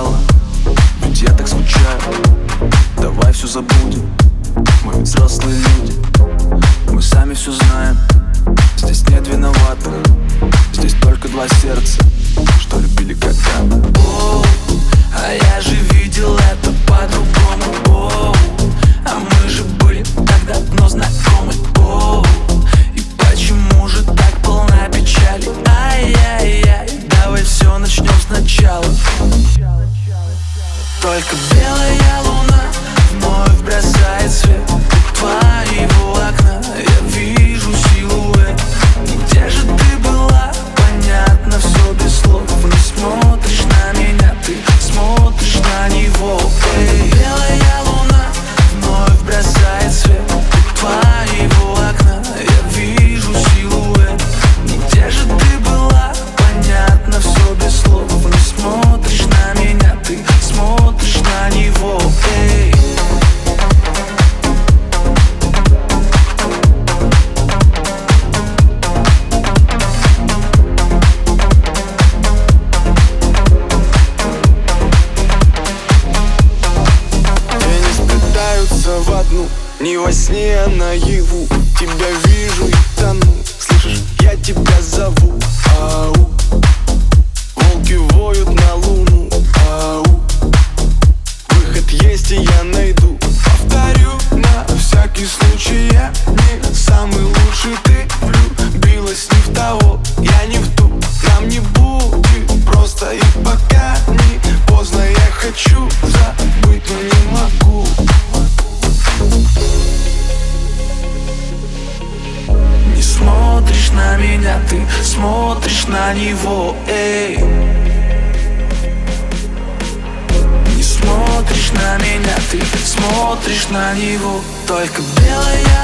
сначала Ведь я так скучаю Давай все забудем Мы ведь взрослые люди. Мы сами все знаем Здесь нет виноватых Здесь только два сердца Что любили когда-то. А я же видел это по-другому Только белая луна вновь бросает свет Твоего одну Не во сне, а наяву. Тебя вижу и тону. Слышишь, я тебя зову. Ау. Волки воют на луну. Ау. Выход есть и я найду. Повторю на всякий случай Я не самый лучший. Ты влюбилась не в того ты смотришь на него, эй. Не смотришь на меня, ты смотришь на него Только белая